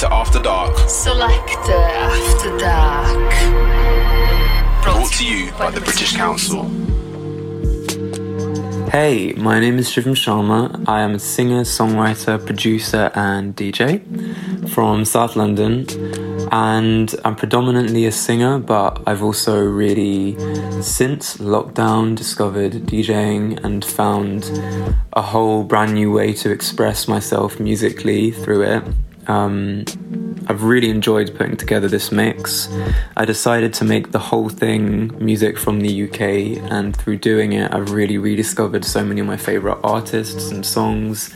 Selector After Dark. Selector After Dark. Brought to you by the British Council. Hey, my name is Shivum Sharma. I am a singer, songwriter, producer, and DJ from South London. And I'm predominantly a singer, but I've also really, since lockdown, discovered DJing and found a whole brand new way to express myself musically through it. Um, I've really enjoyed putting together this mix. I decided to make the whole thing music from the UK, and through doing it, I've really rediscovered so many of my favourite artists and songs,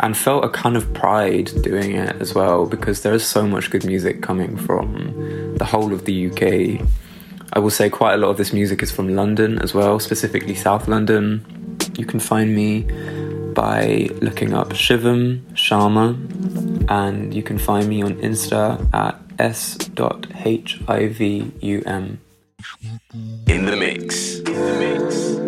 and felt a kind of pride doing it as well because there is so much good music coming from the whole of the UK. I will say quite a lot of this music is from London as well, specifically South London. You can find me by looking up Shivum Sharma and you can find me on Insta at s.hivum. In the mix. In the mix.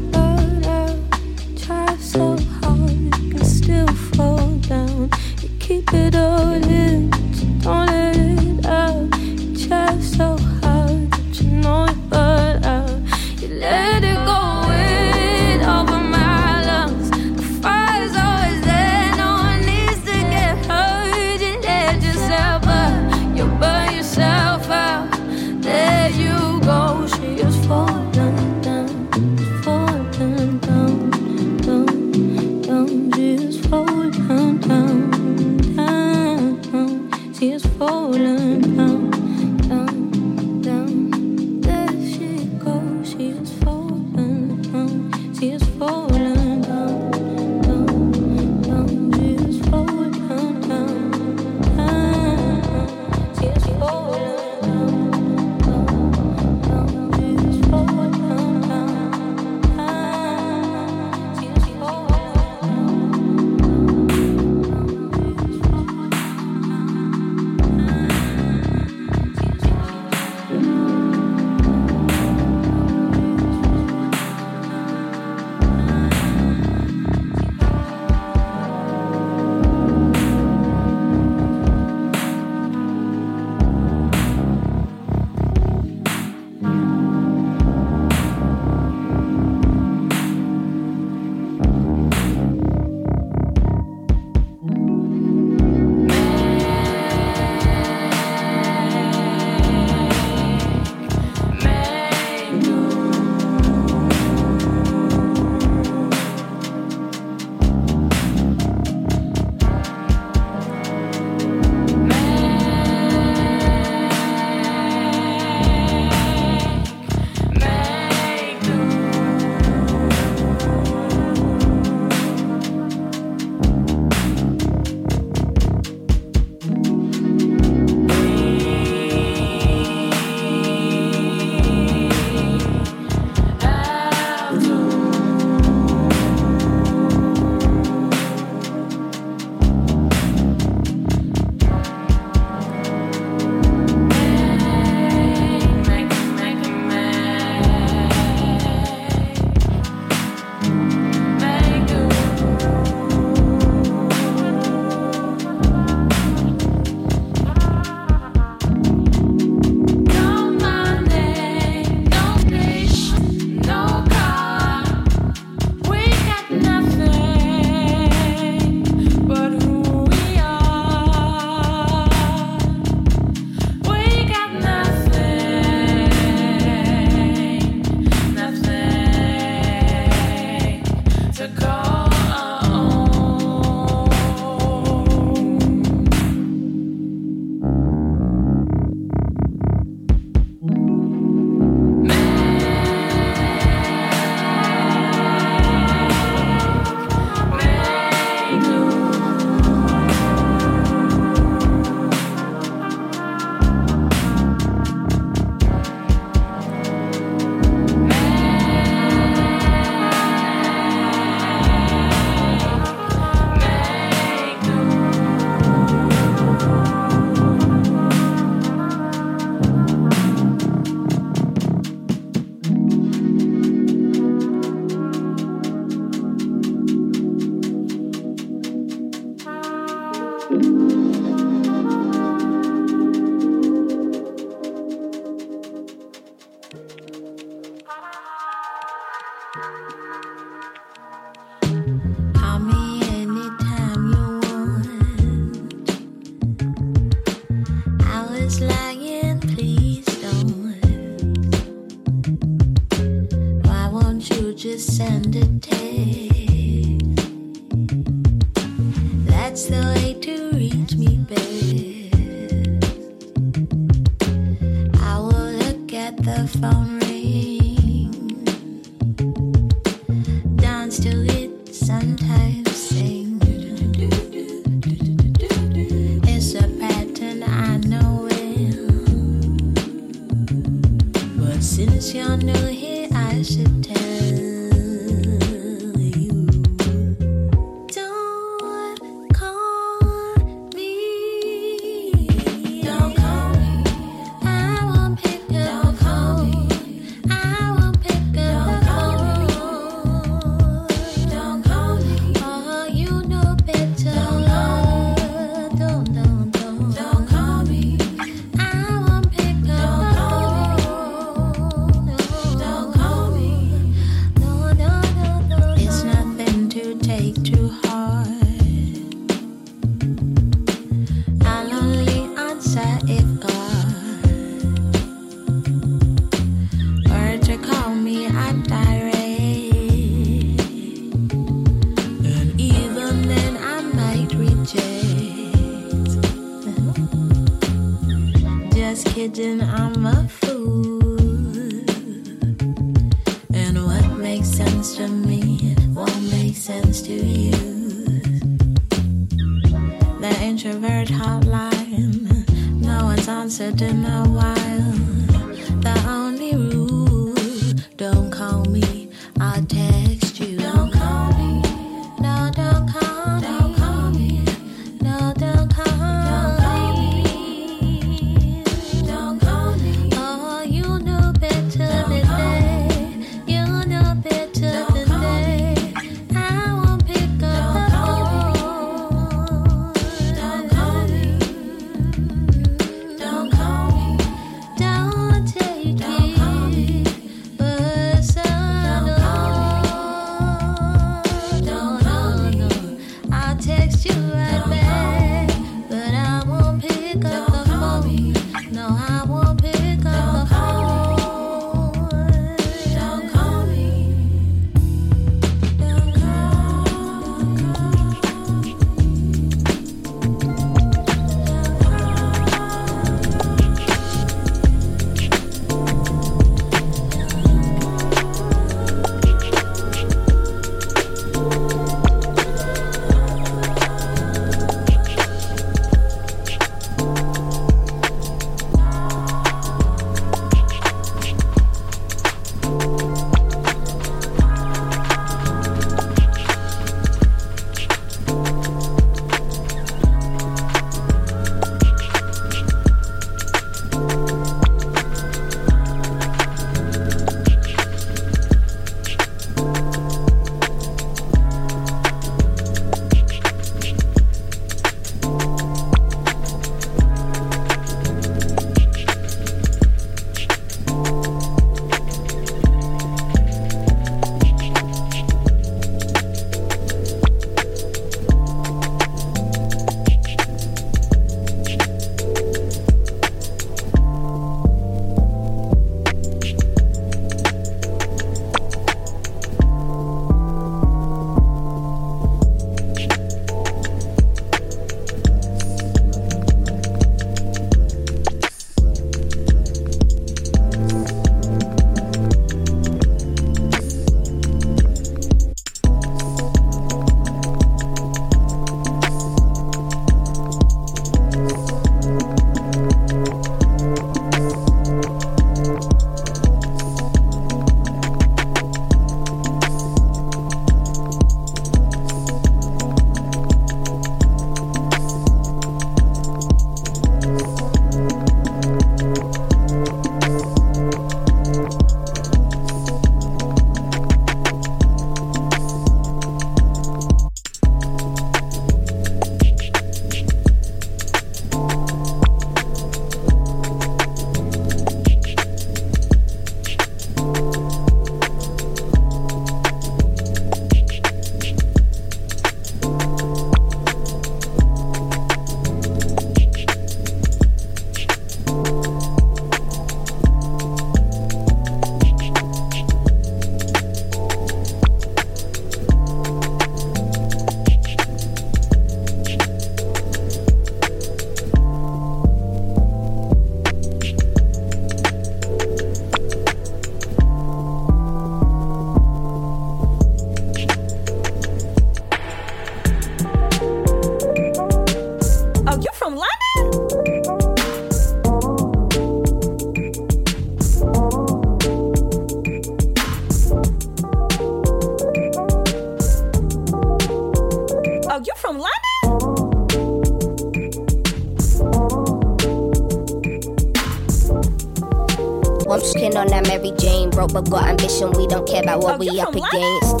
But got ambition. We don't care about what Oh, we up against.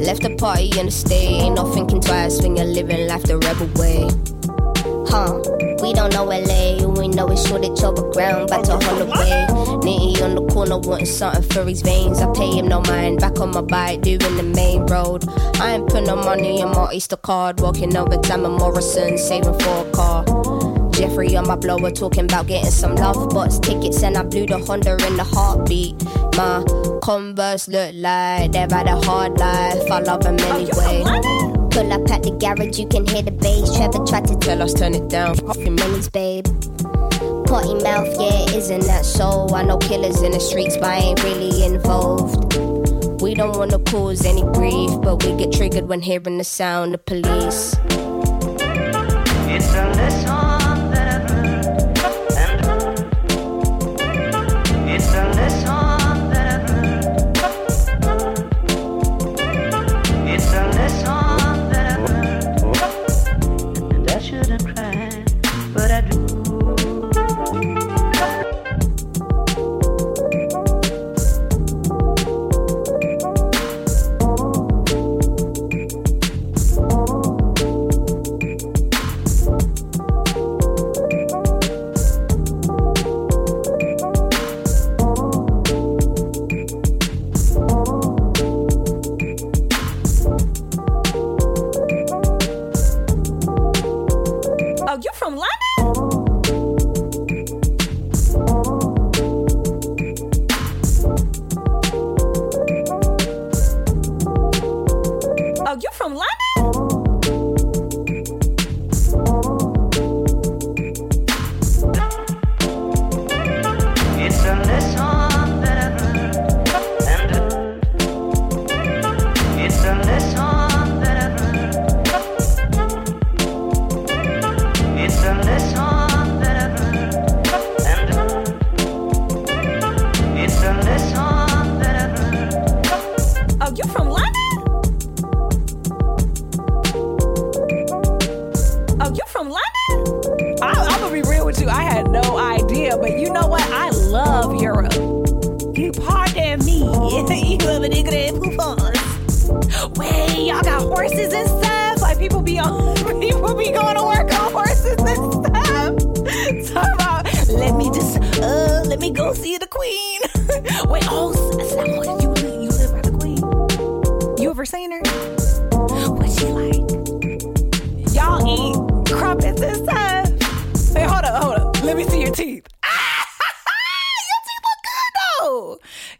Left the party in the state. Ain't no thinking twice when you're living life the rebel way. Huh? We don't know LA. All we know is Shoreditch overground. Back to Holloway. Nitty on the corner wanting something for his veins. I pay him no mind. Back on my bike doing the main road. I ain't put no money in my Oyster card. Walking over Tamma Morrison. Saving for a car. Jeffrey on my blower talking about getting some Lovebox tickets and I blew the Honda in the heartbeat. My Converse look like they've had a hard life. I love them Oh, you anyway. Pull up at the garage, you can hear the bass. Trevor tried to tell us turn it down. Fucking minis, babe. Potty mouth, yeah, isn't that so? I know killers in the streets, but I ain't really involved. We don't wanna cause any grief, but we get triggered when hearing the sound of police. It's a lesson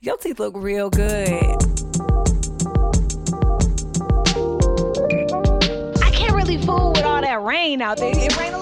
Your teeth look real good. I can't really fool with all that rain out there. It rain a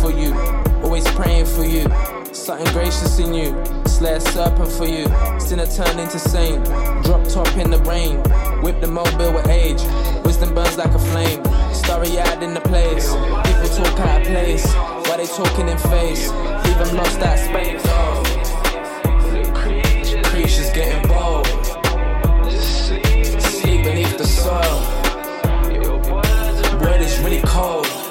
for you. Always praying for you. Something gracious in you. Slay a serpent for you. Sinner turned into saint. Drop top in the rain. Whip the mobile with age. Wisdom burns like a flame. Starry eyed in the place. People talk out of place. Why they talking in face? Them lost that space. Creatures getting bold. Sleep beneath the soil. Word is really cold.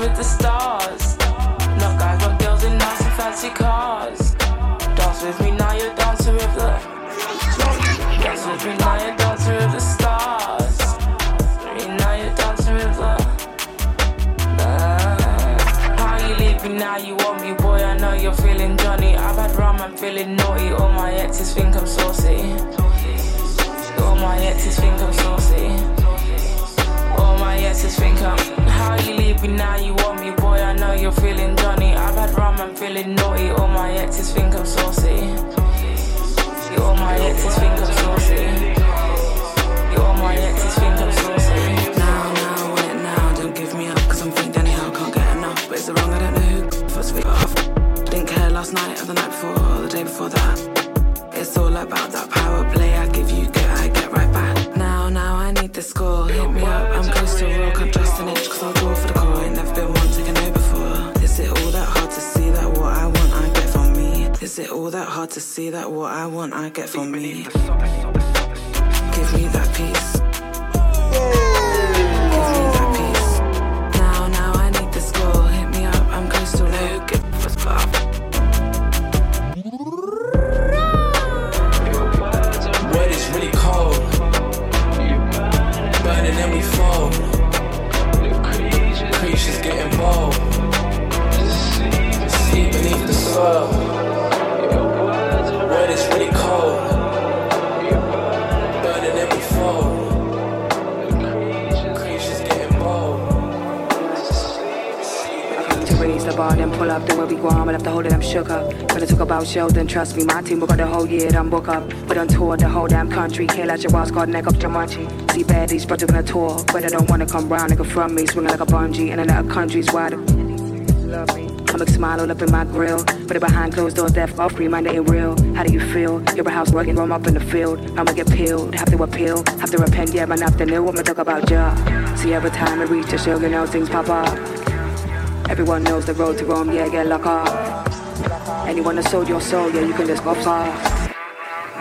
With the stars. Not guys, but girls in nice and fancy cars. Dance with me now, you're dancing with the. Dance with me now, you're dancing with the stars. Me now, you're dancing with the. the- How you leave me now? You want me, boy? I know you're feeling Johnny. I've had rum, I'm feeling naughty. All my exes think I'm saucy. All my exes think I'm saucy. Exes think I'm. How you leave me now? You want me, boy? I know you're feeling Johnny. I've had rum, I'm feeling naughty. All my exes think I'm saucy. All my exes think I'm saucy. All my exes think I'm saucy. Now, now, I want it now. Don't give me up, cause I'm thinking anyhow, can't get enough. But is it wrong? I don't know who first week off. Didn't care last night or the night before or the day before that. It's all about that inch, cause I'll go for the core. Ain't never been one taken over before. Is it all that hard to see that what I want, I get from me? Is it all that hard to see that what I want, I get from me? Give me that peace. Soil. Word is really cold. Burning we fold. The bar, then pull up, then holding them. Gonna talk about shows, then trust me, my team will got the whole year, done book up. But on tour, the whole damn country, let your called neck up Jumanji. See baddies, but on a tour, but I don't wanna come round, nigga from me, swinging like a bungee, and another country's wide. Love me. I'm smile all up in my grill, but it behind closed doors, that off free, mind it ain't real. How do you feel? You're a house working, roam up in the field. I'ma get peeled, have to appeal, have to repent, yeah, man, after new, I'ma talk about ya. See, every time I reach show, you know, things pop up. Everyone knows the road to Rome, yeah, get locked up. Anyone that sold your soul, yeah, you can just go far.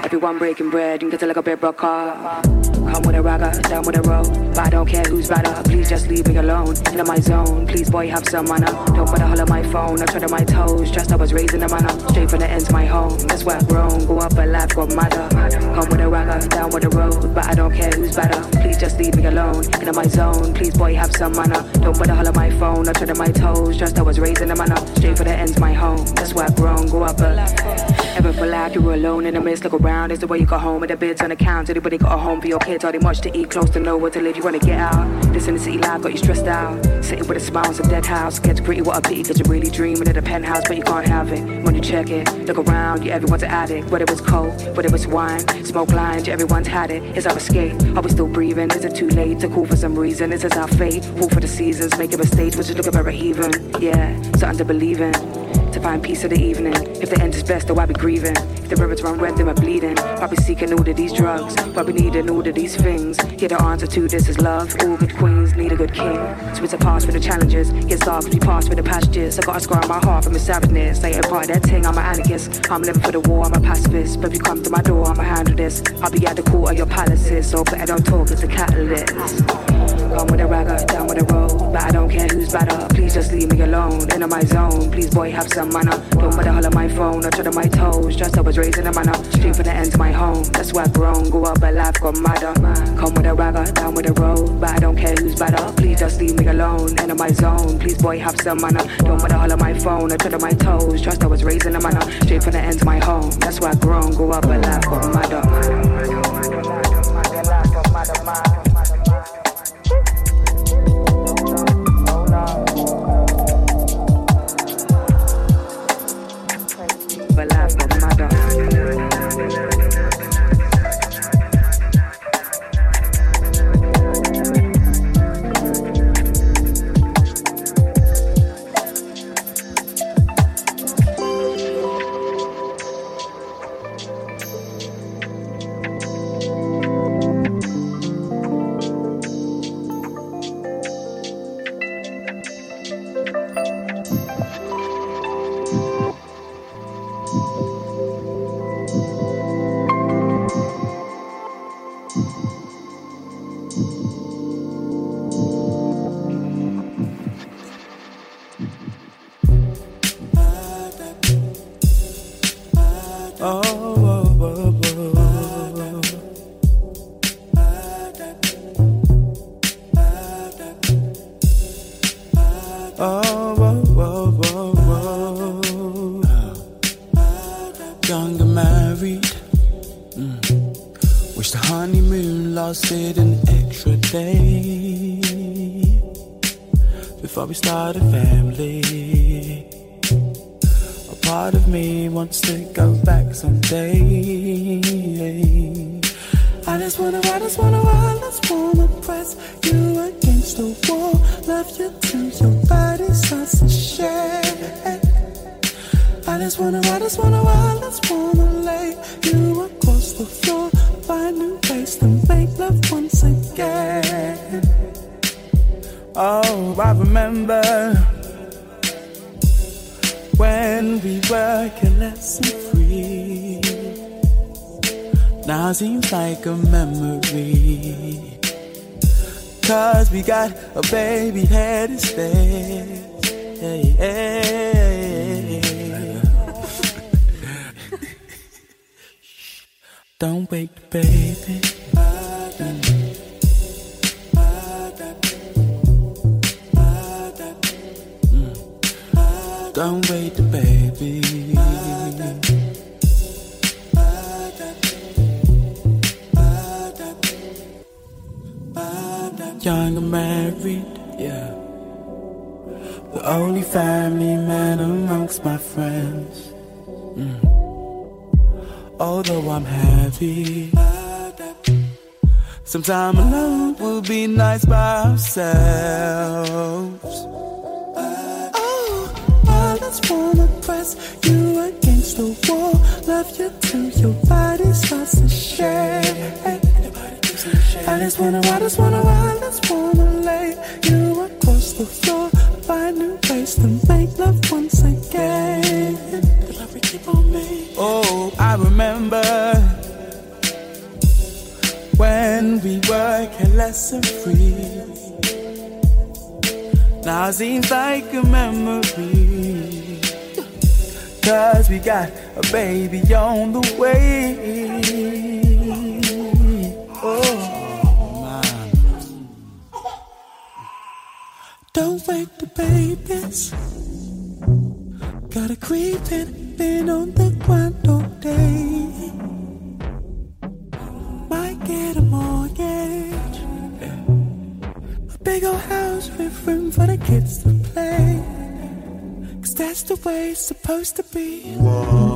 Everyone breaking bread, you can get like a bit broke off. Come with a ragga, down with a road. But I don't care who's better, please just leave me alone. In my zone, please boy, have some manner. Don't bother holler my phone, I tread on my toes. Just I was raised in the manner, straight from the ends my home. That's where I've grown, go up a life, got matter. Come with a ragga, down with a road. But I don't care who's better, please just leave me alone. In my zone, please boy, have some manner. Don't bother holler my phone, I tread on my toes. Just I was raised in the manner, straight from the ends my home. That's where I've grown, go up a life. Ever feel like you were alone in the midst, look around. Is the way you got home with the bids on the count. Anybody got a home for your Are they much to eat, close to nowhere to live? You wanna get out? This in the city life got you stressed out. Sitting with a smile, it's a dead house. Gets pretty, what a pity, cause you're really dreaming of the penthouse, but you can't have it. When you check it, look around, you everyone's an addict. Whether it's cold, whether it's wine, smoke lines, yeah, everyone's had it. Is our escape? Are we still breathing? Is it too late to call for some reason? Is this our fate? Fall for the seasons, make a mistake, which is looking a even. Yeah, something to believe in. To find peace of the evening. If the end is best, though I be grieving. If the rivers run red, then we're bleeding. Probably seeking all of these drugs. Probably needing all of these things. Yeah, the answer to this is love. All good queens need a good king. So it's a pass for the challenges. Yes, dark, we pass for the pastures. I got a scar on my heart from a savageness. I ain't part of that thing, I'm an anarchist. I'm living for the war, I'm a pacifist. But if you come to my door, I'ma handle this. I'll be at the court of your palaces. So better don't talk, it's a catalyst. Come with a ragga, down with a road. But I don't care who's better. Please just leave me alone. In my zone. Please, boy, have some manner. Don't bother holler my phone or on my toes. Just I was raised in a manner. Straight for the ends of my home. That's where I've grown. Go up, but life got madder. Come with a ragga, down with a road. But I don't care who's better. Matter. Please just leave me alone. Enter my zone. Please, boy, have some manner. Don't bother holler my phone. I tread on my toes. Trust I was raised in a manner. Straight from the end to my home. That's why I grown. Go up a laugh, but matter. Now seems like a memory. Cause we got a baby head instead. Hey, hey. Don't wake the baby. Don't wait the baby. Mm. Young and married, yeah. The only family man amongst my friends. Mm. Although I'm happy, some time alone will be nice by ourselves. Oh, I just wanna press you against the wall. Love you till your body starts to shake. I just wanna, I just wanna, I just wanna lay you across the floor. Find new ways to make love once again. The love we keep on me. Oh, I remember when we were careless and free. Now seems like a memory. Cause we got a baby on the way. Oh, Don't wake the babies. Got a creeping, been on the grind all day. Might get a mortgage. A big old house with room for the kids to play. Cause that's the way it's supposed to be. Don't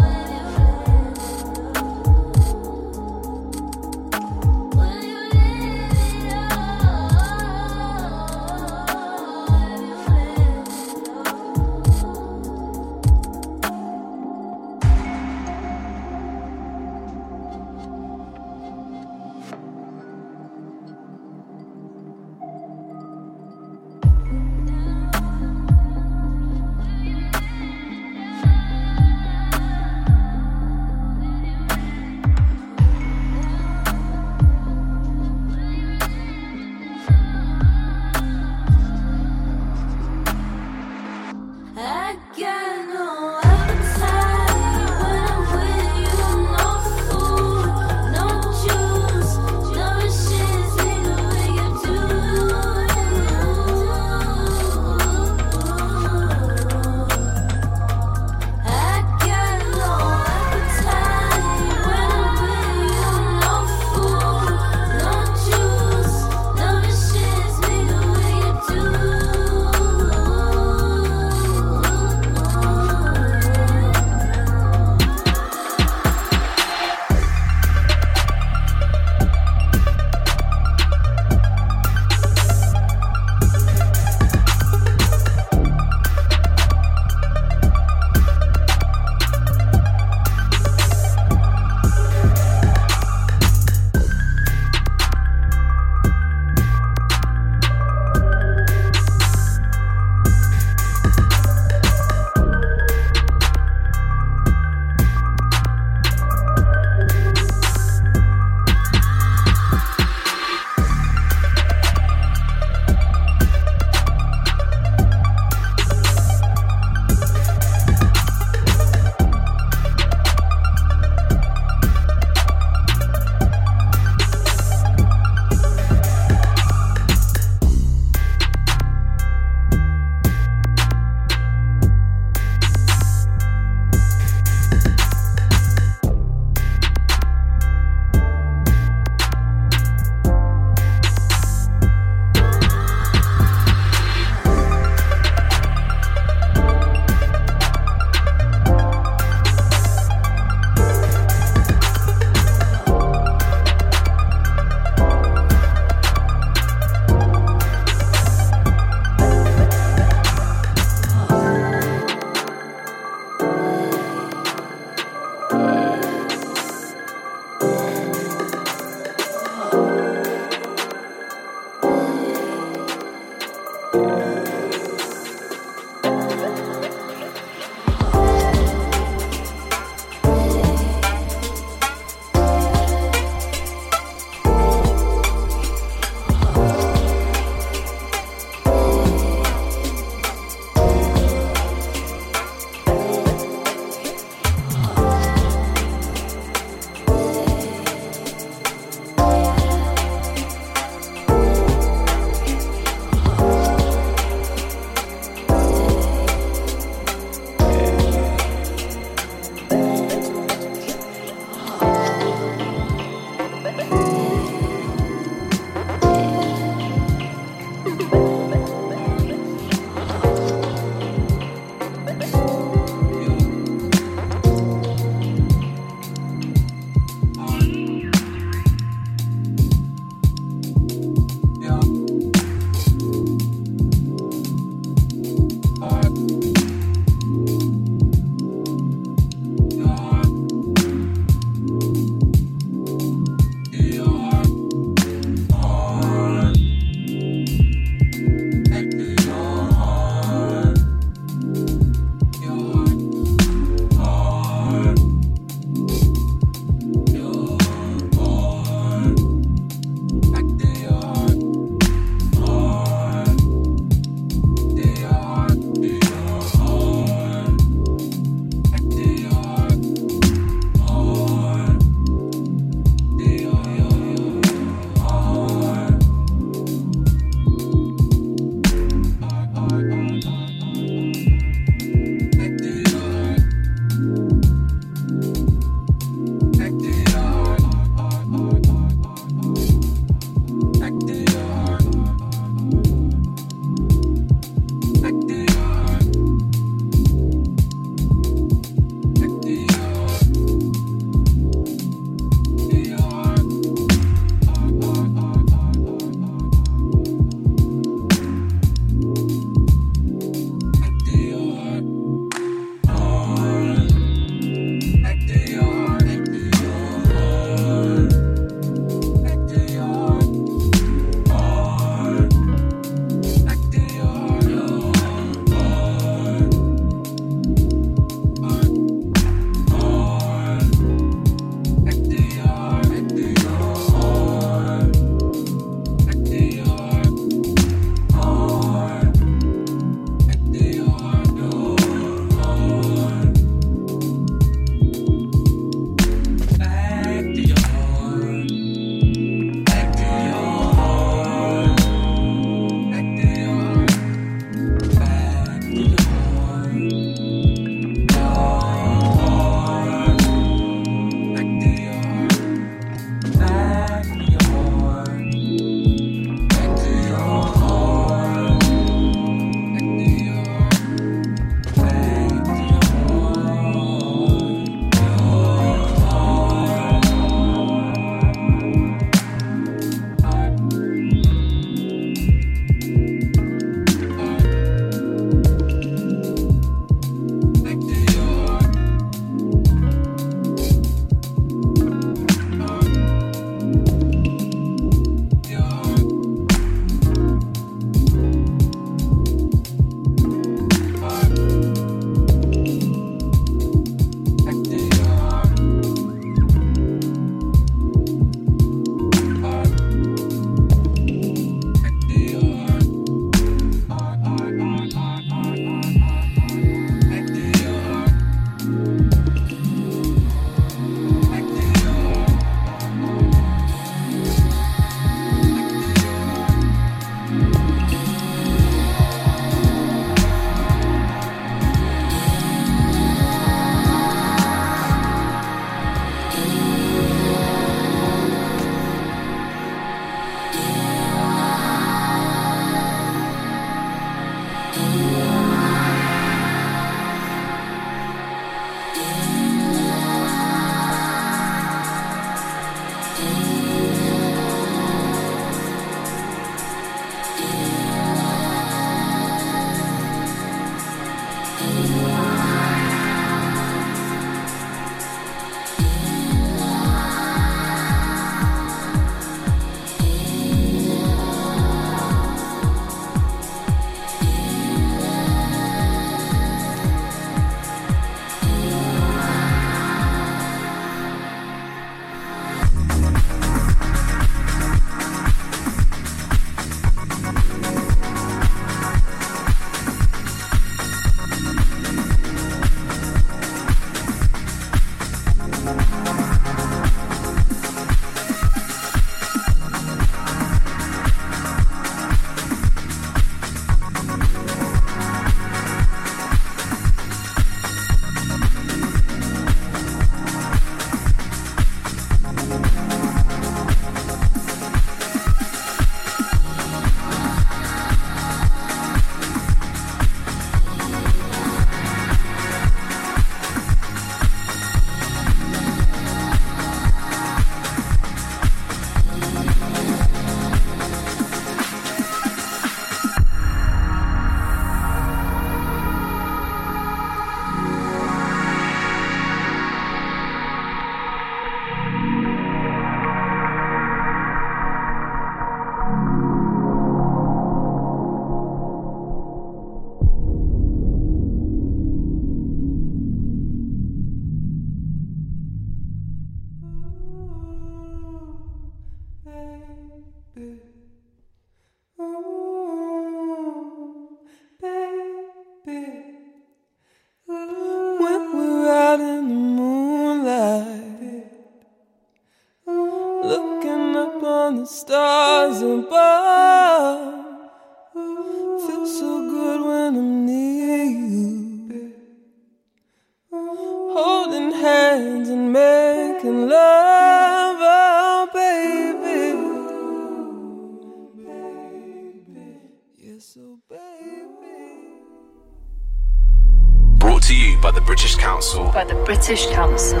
British Council.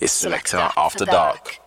It's Selector After Dark.